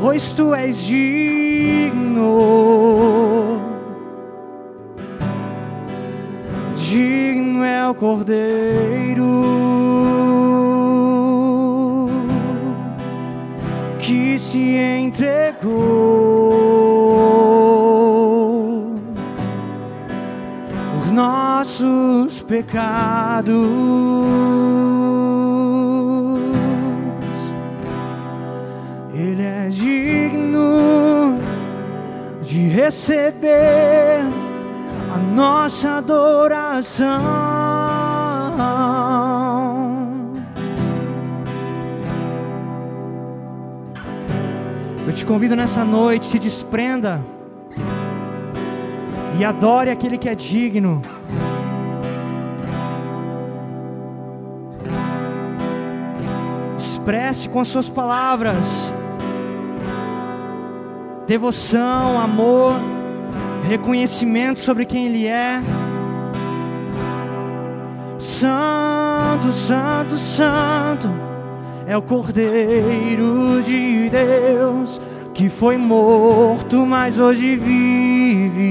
pois tu és digno. Digno é o Cordeiro que se entregou por nossos pecados. Receber a nossa adoração. Eu te convido nessa noite, se desprenda e adore aquele que é digno. Expresse com as suas palavras devoção, amor, reconhecimento sobre quem Ele é. Santo, Santo, Santo é o Cordeiro de Deus que foi morto, mas hoje vive.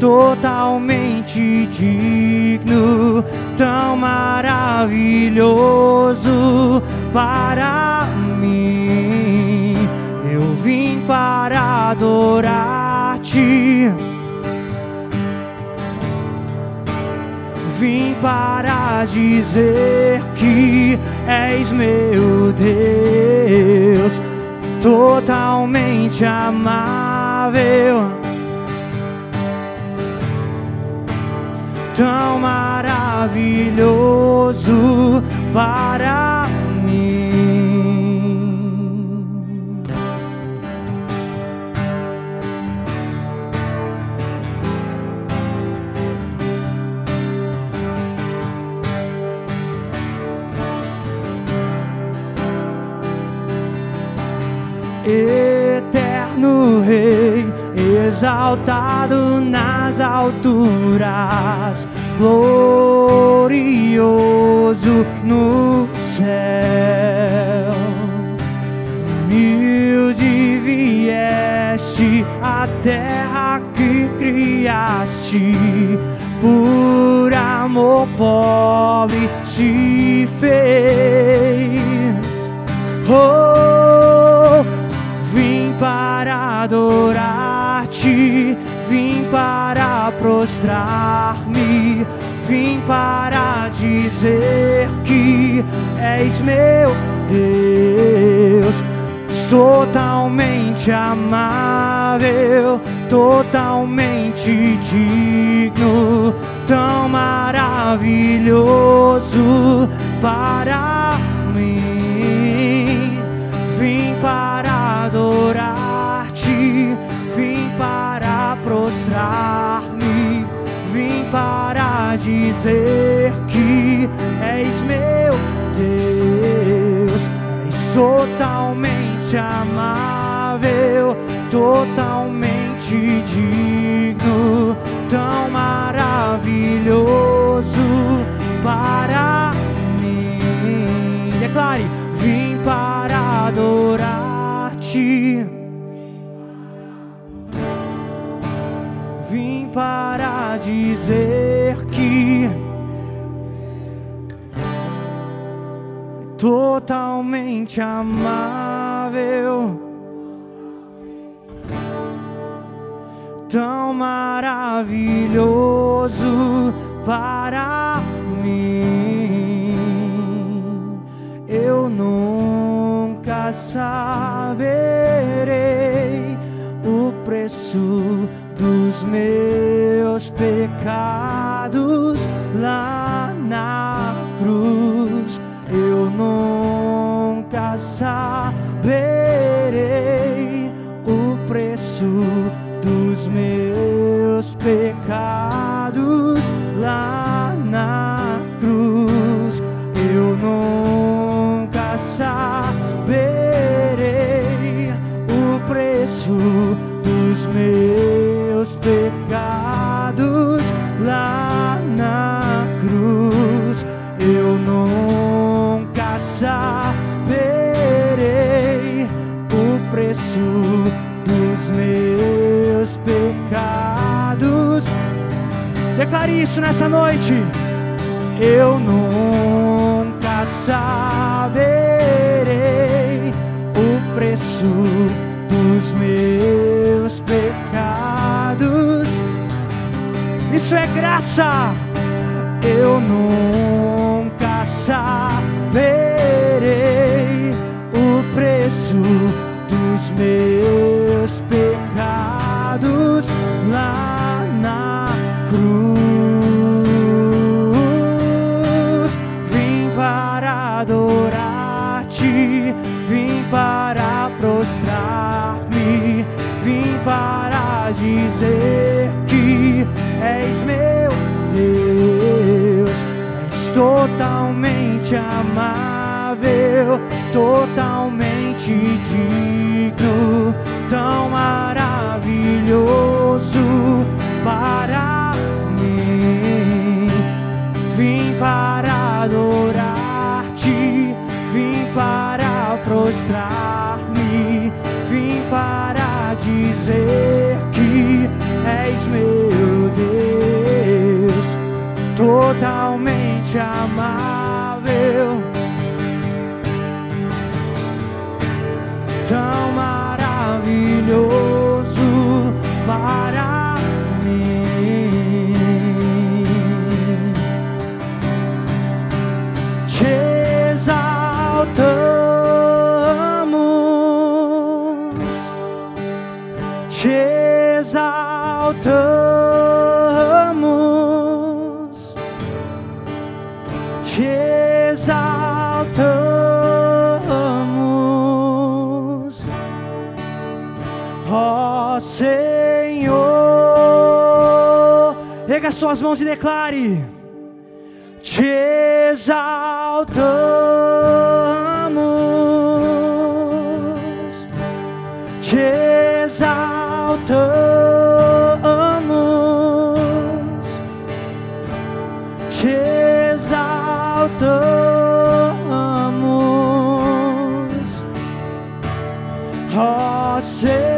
totalmente digno, tão maravilhoso para mim. Eu vim para adorar-te. vim para dizer que és meu Deus, totalmente amável, tão maravilhoso para eterno Rei, exaltado nas alturas, glorioso no céu. Humilde vieste a terra que criaste, por amor pobre se fez. Oh, para adorar-te, vim para prostrar-me, vim para dizer que és meu Deus, totalmente amável, totalmente digno, tão maravilhoso para mim. Vim para adorar-te, dizer que és meu Deus, és totalmente amável, totalmente digno, tão maravilhoso para mim. Declare: Vim para adorar-te. Vim para dizer totalmente amável, tão maravilhoso para mim. Eu nunca saberei o preço dos meus pecados lá nunca isso nessa noite. Eu nunca saberei o preço dos meus pecados. Isso é graça. Adorar-te, vim para prostrar-me, vim para dizer que és meu Deus, és totalmente amável, totalmente digno, tão maravilhoso para mim. Vim para para prostrar-me, vim para dizer que és meu Deus, totalmente amável, tão maravilhoso para te exaltamos, ó Senhor. Erga suas mãos e declare. Te exaltamos, te exaltamos, ó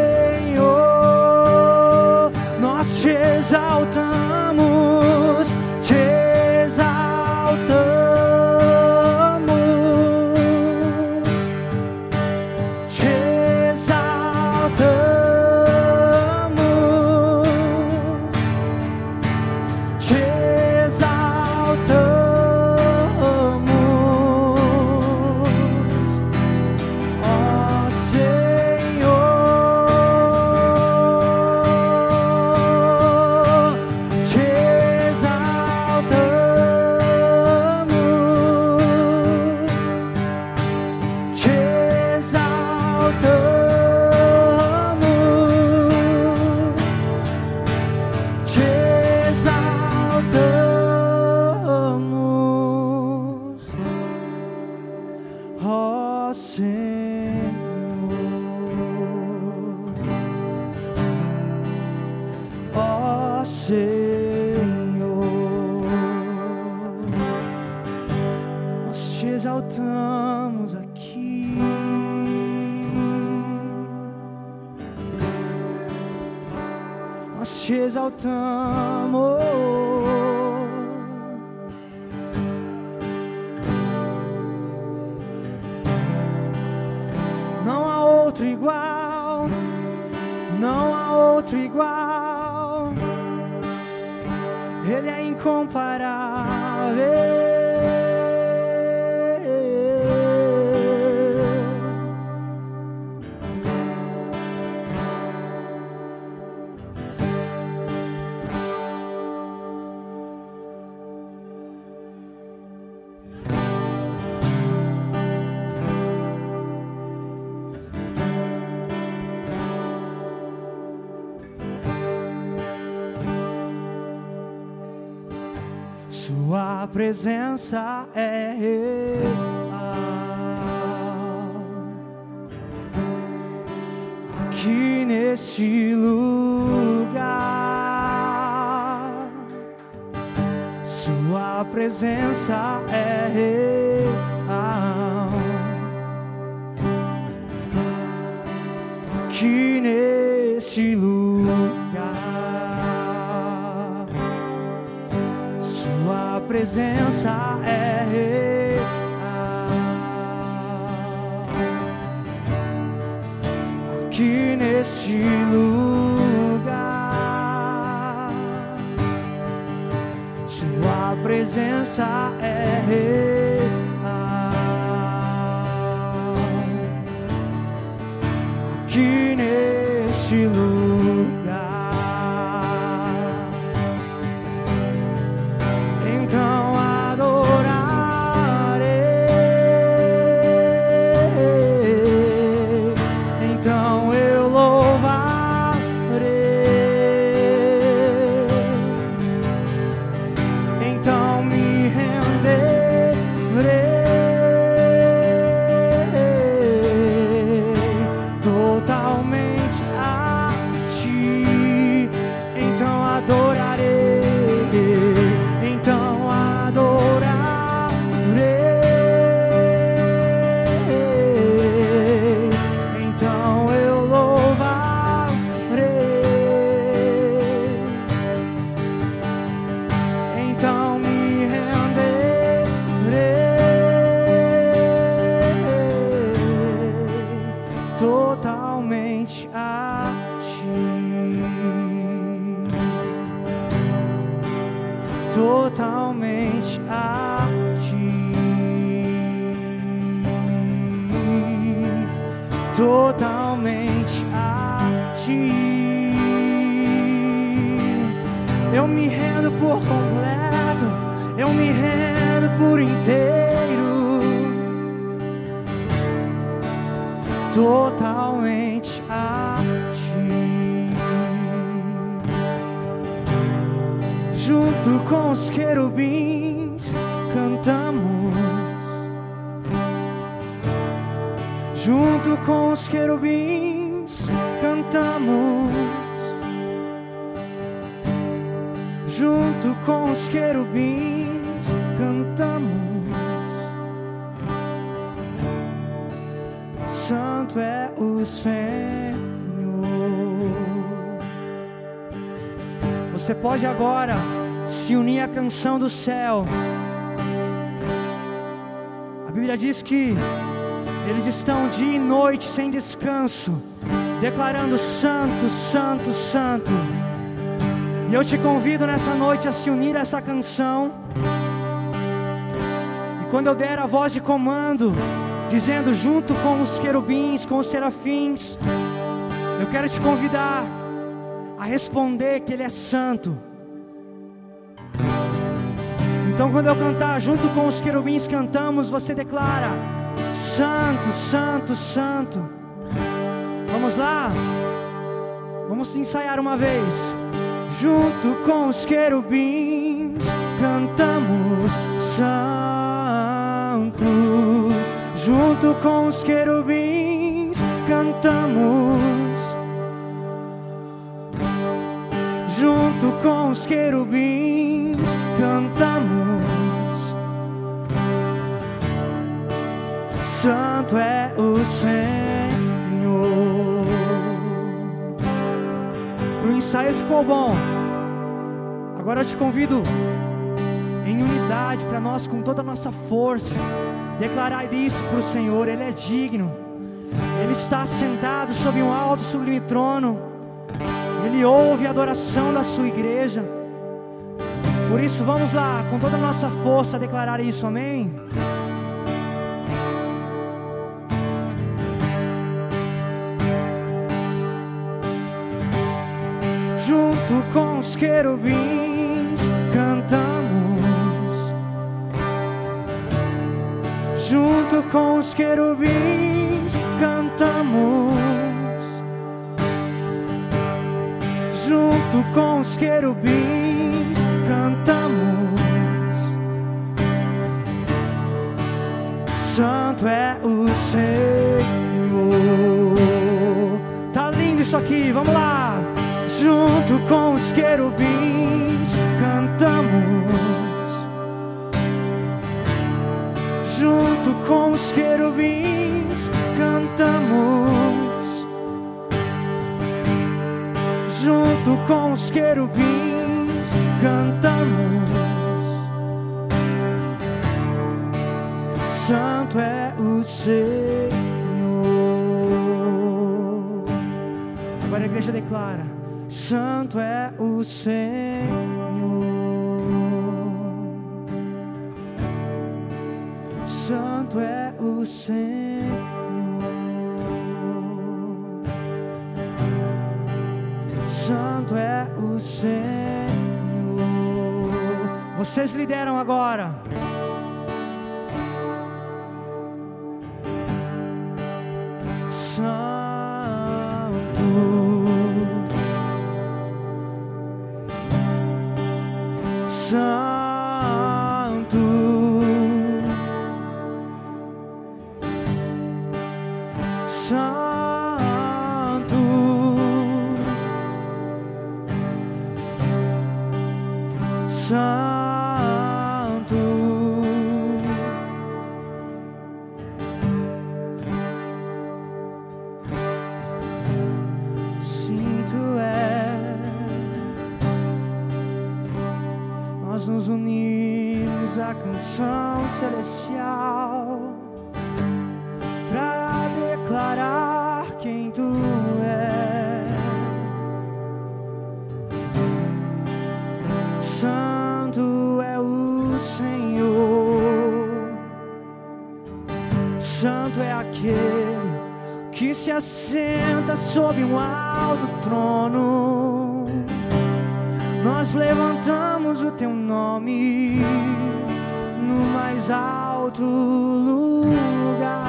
presença é real. Aqui neste lugar, Sua presença é real. Neste lugar, Sua presença é real. Aqui neste lugar, totalmente a ti. Eu me rendo por completo, eu me rendo por inteiro. totalmente a ti. Junto com os querubins cantamos. Junto com os querubins cantamos. Junto com os querubins cantamos. Santo é o Senhor. Você pode agora se unir à canção do céu. A Bíblia diz que eles estão dia e noite sem descanso, declarando: Santo, Santo, Santo. E eu te convido nessa noite a se unir a essa canção. E quando eu der a voz de comando, dizendo junto com os querubins, com os serafins, eu quero te convidar a responder que Ele é santo. Então, quando eu cantar junto com os querubins, cantamos, você declara: Santo, Santo, Santo. Vamos lá? Vamos ensaiar uma vez. Junto com os querubins, cantamos: Santo. Junto com os querubins, cantamos. Junto com os querubins, Santo é o Senhor. Pro aí ficou bom. Agora eu te convido em unidade para nós, com toda a nossa força, declarar isso para o Senhor. Ele é digno, Ele está sentado sobre um alto, sublime trono, Ele ouve a adoração da sua igreja. Por isso, vamos lá, com toda a nossa força, declarar isso, amém? Junto com os querubins cantamos, junto com os querubins cantamos, junto com os querubins cantamos. Santo é o Senhor. Tá lindo isso aqui, vamos lá. Junto com os querubins cantamos. Junto com os querubins cantamos. Junto com os querubins cantamos. Santo é o Senhor. Agora a igreja declara: Santo é o Senhor. Santo é o Senhor. Santo é o Senhor. Vocês lideram agora. Aquele que se assenta sob um alto trono. Nós levantamos o teu nome no mais alto lugar.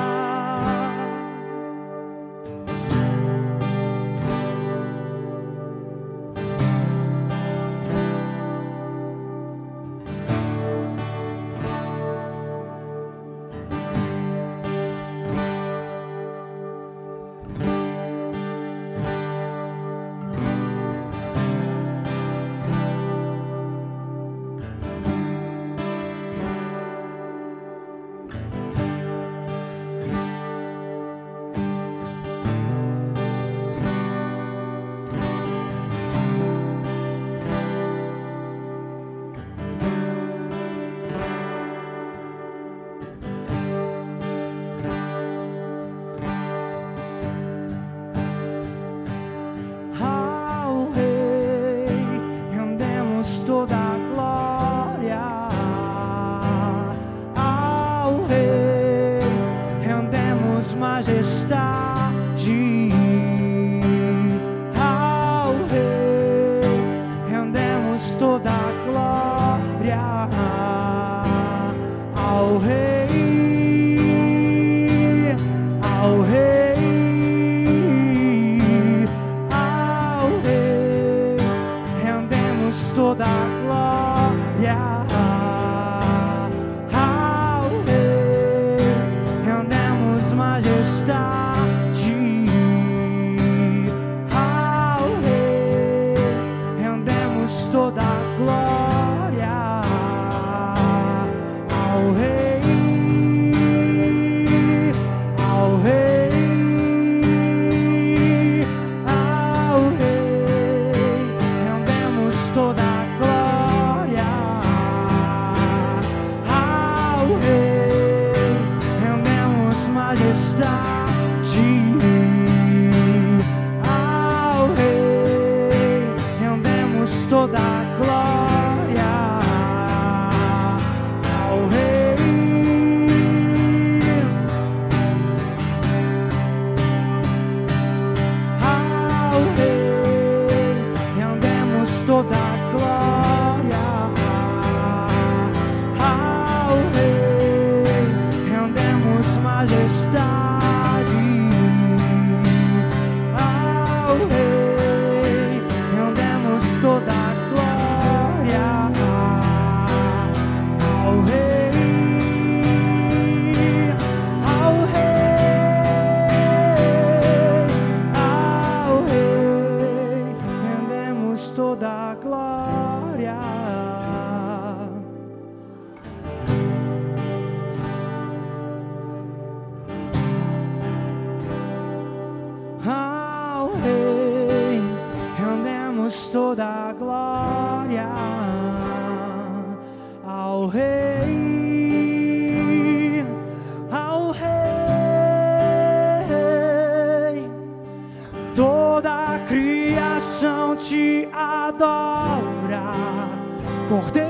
Cordeiro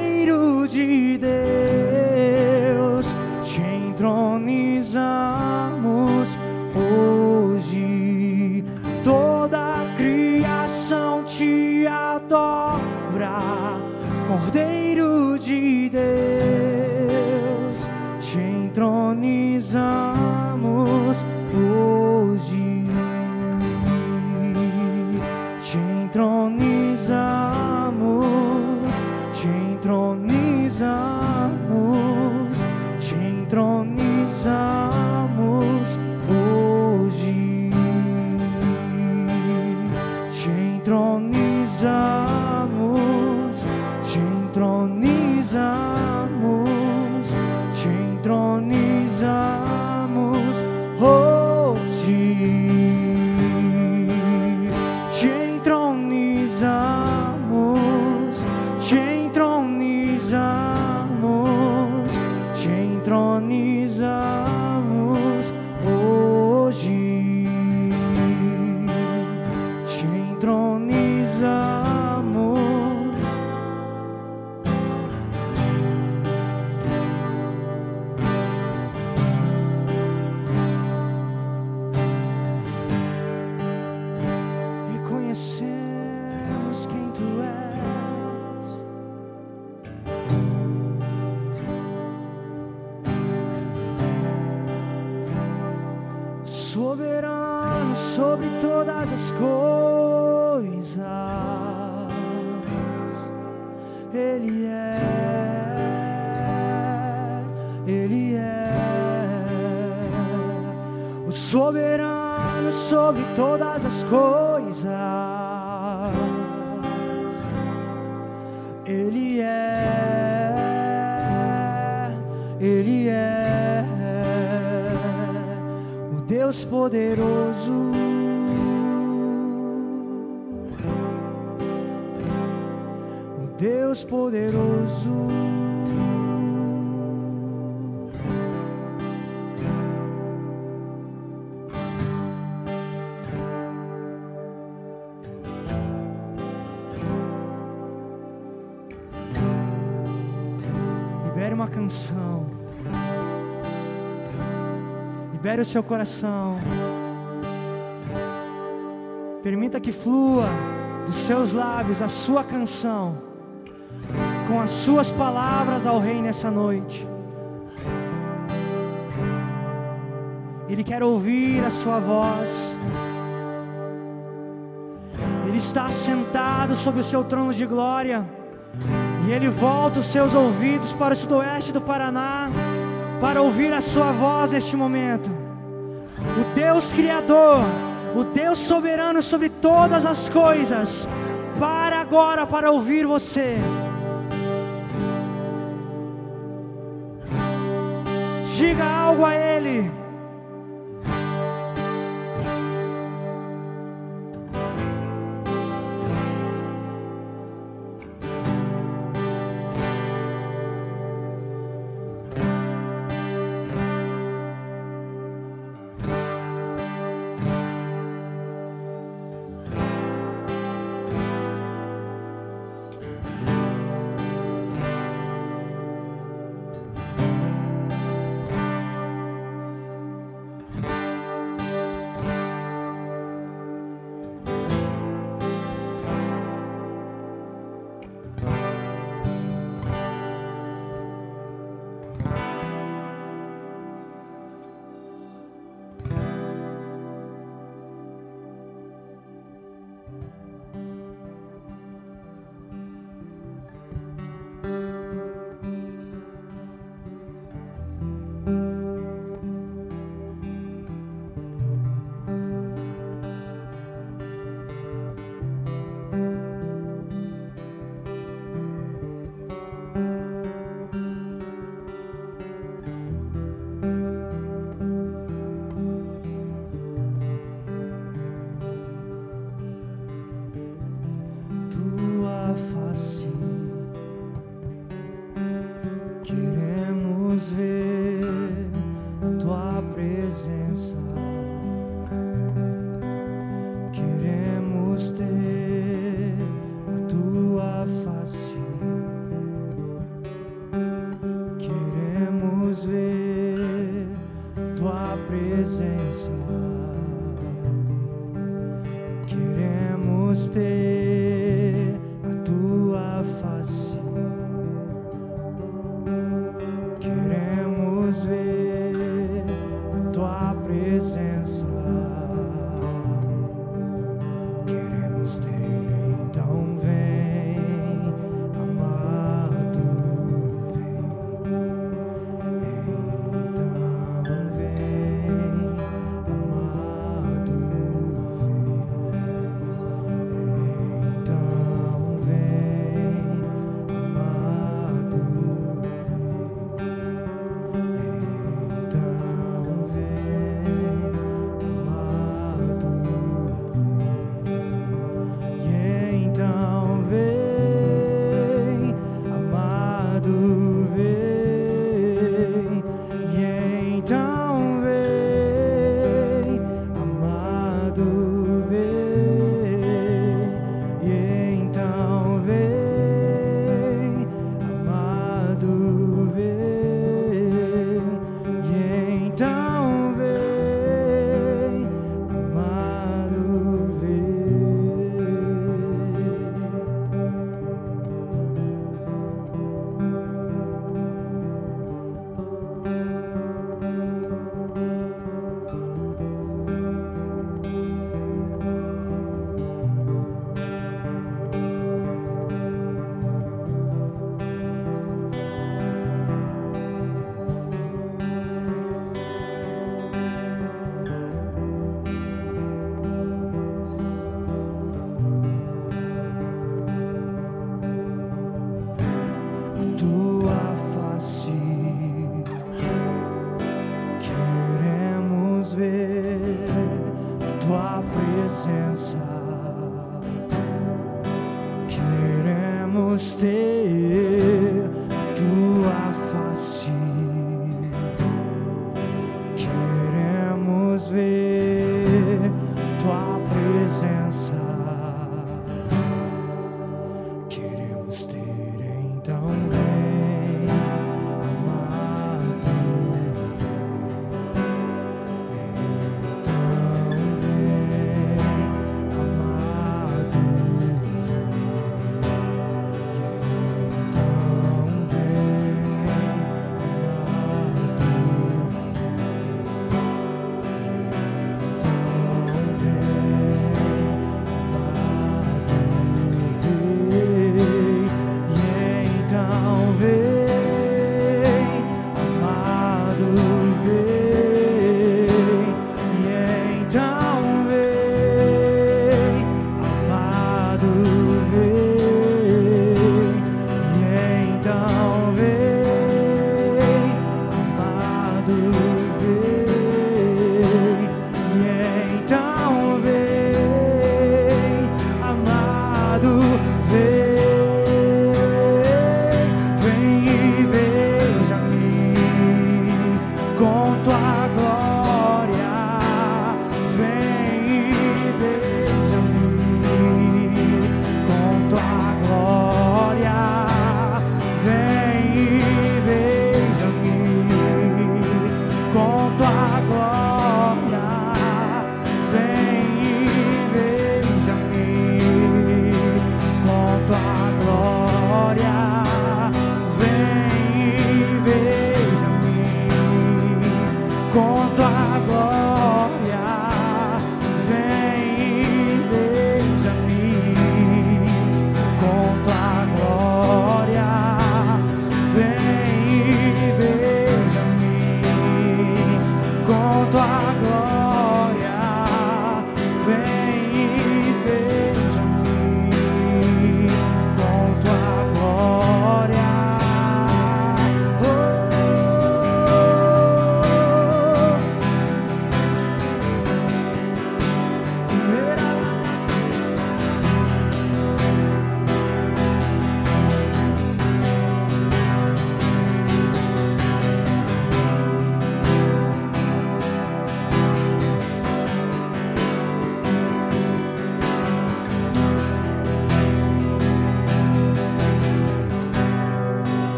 Deus poderoso. Libere uma canção. Libere o seu coração. Permita que flua dos seus lábios a sua canção, com as suas palavras ao Rei nessa noite. Ele quer ouvir a sua voz. Ele está sentado sobre o seu trono de glória. E ele volta os seus ouvidos para o sudoeste do Paraná para ouvir a sua voz neste momento. O Deus Criador, o Deus soberano sobre todas as coisas, para agora para ouvir você. Diga algo a Ele.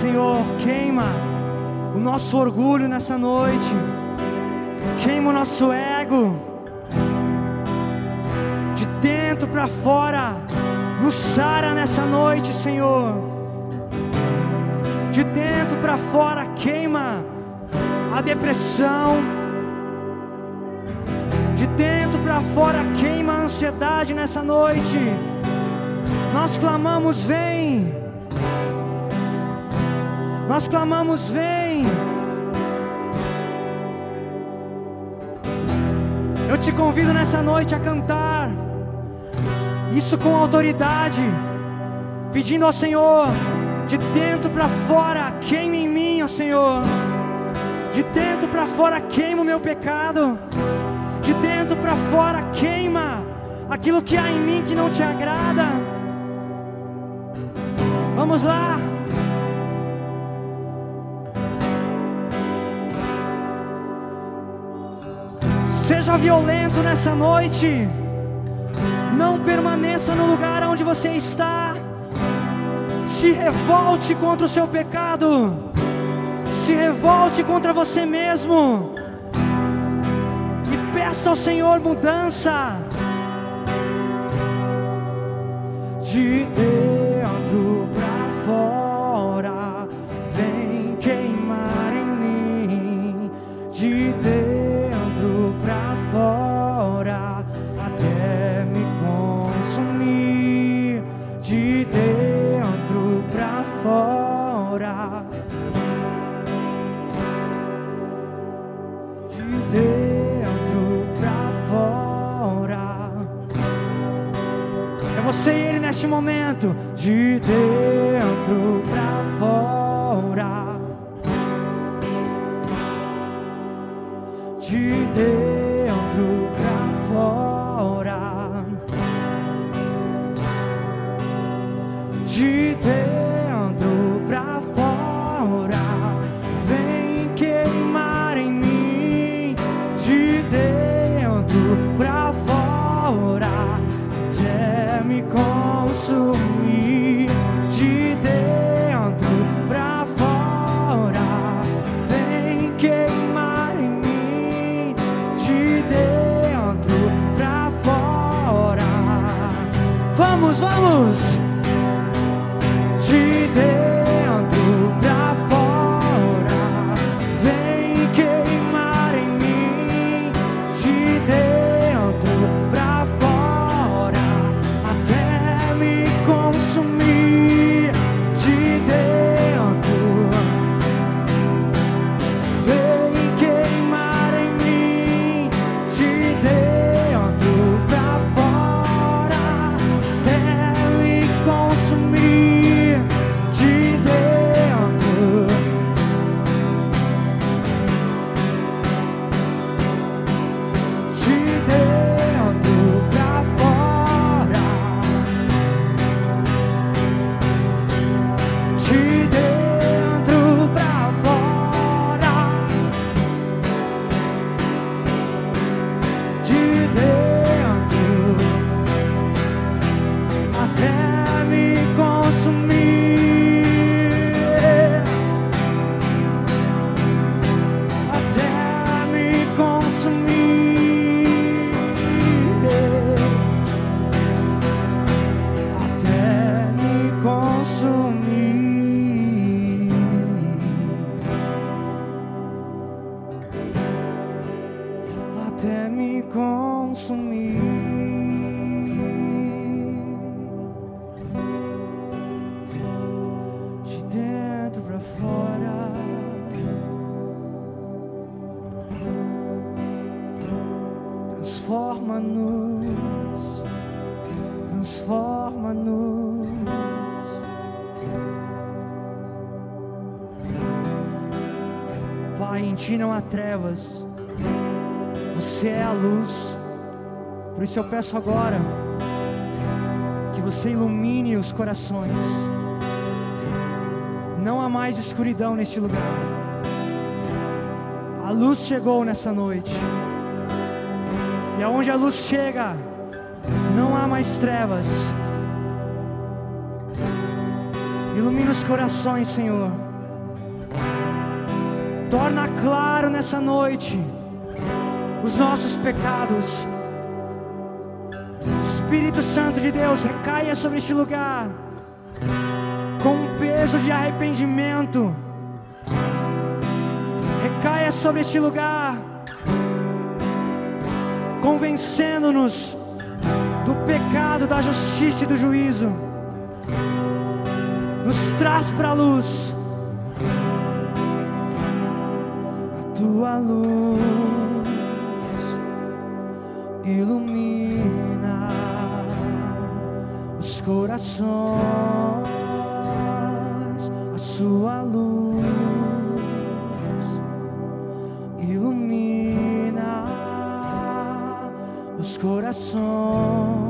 Senhor. Queima o nosso orgulho nessa noite. Queima o nosso ego. De dentro para fora, nos sara nessa noite, Senhor. De dentro para fora, queima a depressão. De dentro para fora, queima a ansiedade nessa noite. Nós clamamos, vem. Nós clamamos, vem. Eu te convido nessa noite a cantar, isso com autoridade, pedindo ao Senhor, de dentro para fora, queime em mim, ó Senhor, de dentro para fora, queima o meu pecado, de dentro para fora, queima aquilo que há em mim que não te agrada. Vamos lá. Seja violento nessa noite. Não permaneça no lugar onde você está. Se revolte contra o seu pecado. Se revolte contra você mesmo. E peça ao Senhor mudança. De dentro De dentro Por isso eu peço agora que Você ilumine os corações. Não há mais escuridão neste lugar. A luz chegou nessa noite. E aonde a luz chega, não há mais trevas. Ilumina os corações, Senhor. Torna claro nessa noite os nossos pecados. Espírito Santo de Deus, recaia sobre este lugar. Com um peso de arrependimento. Recaia sobre este lugar, convencendo-nos do pecado, da justiça e do juízo. Nos traz para a luz. A tua luz. Ilumina corações, a sua luz ilumina os corações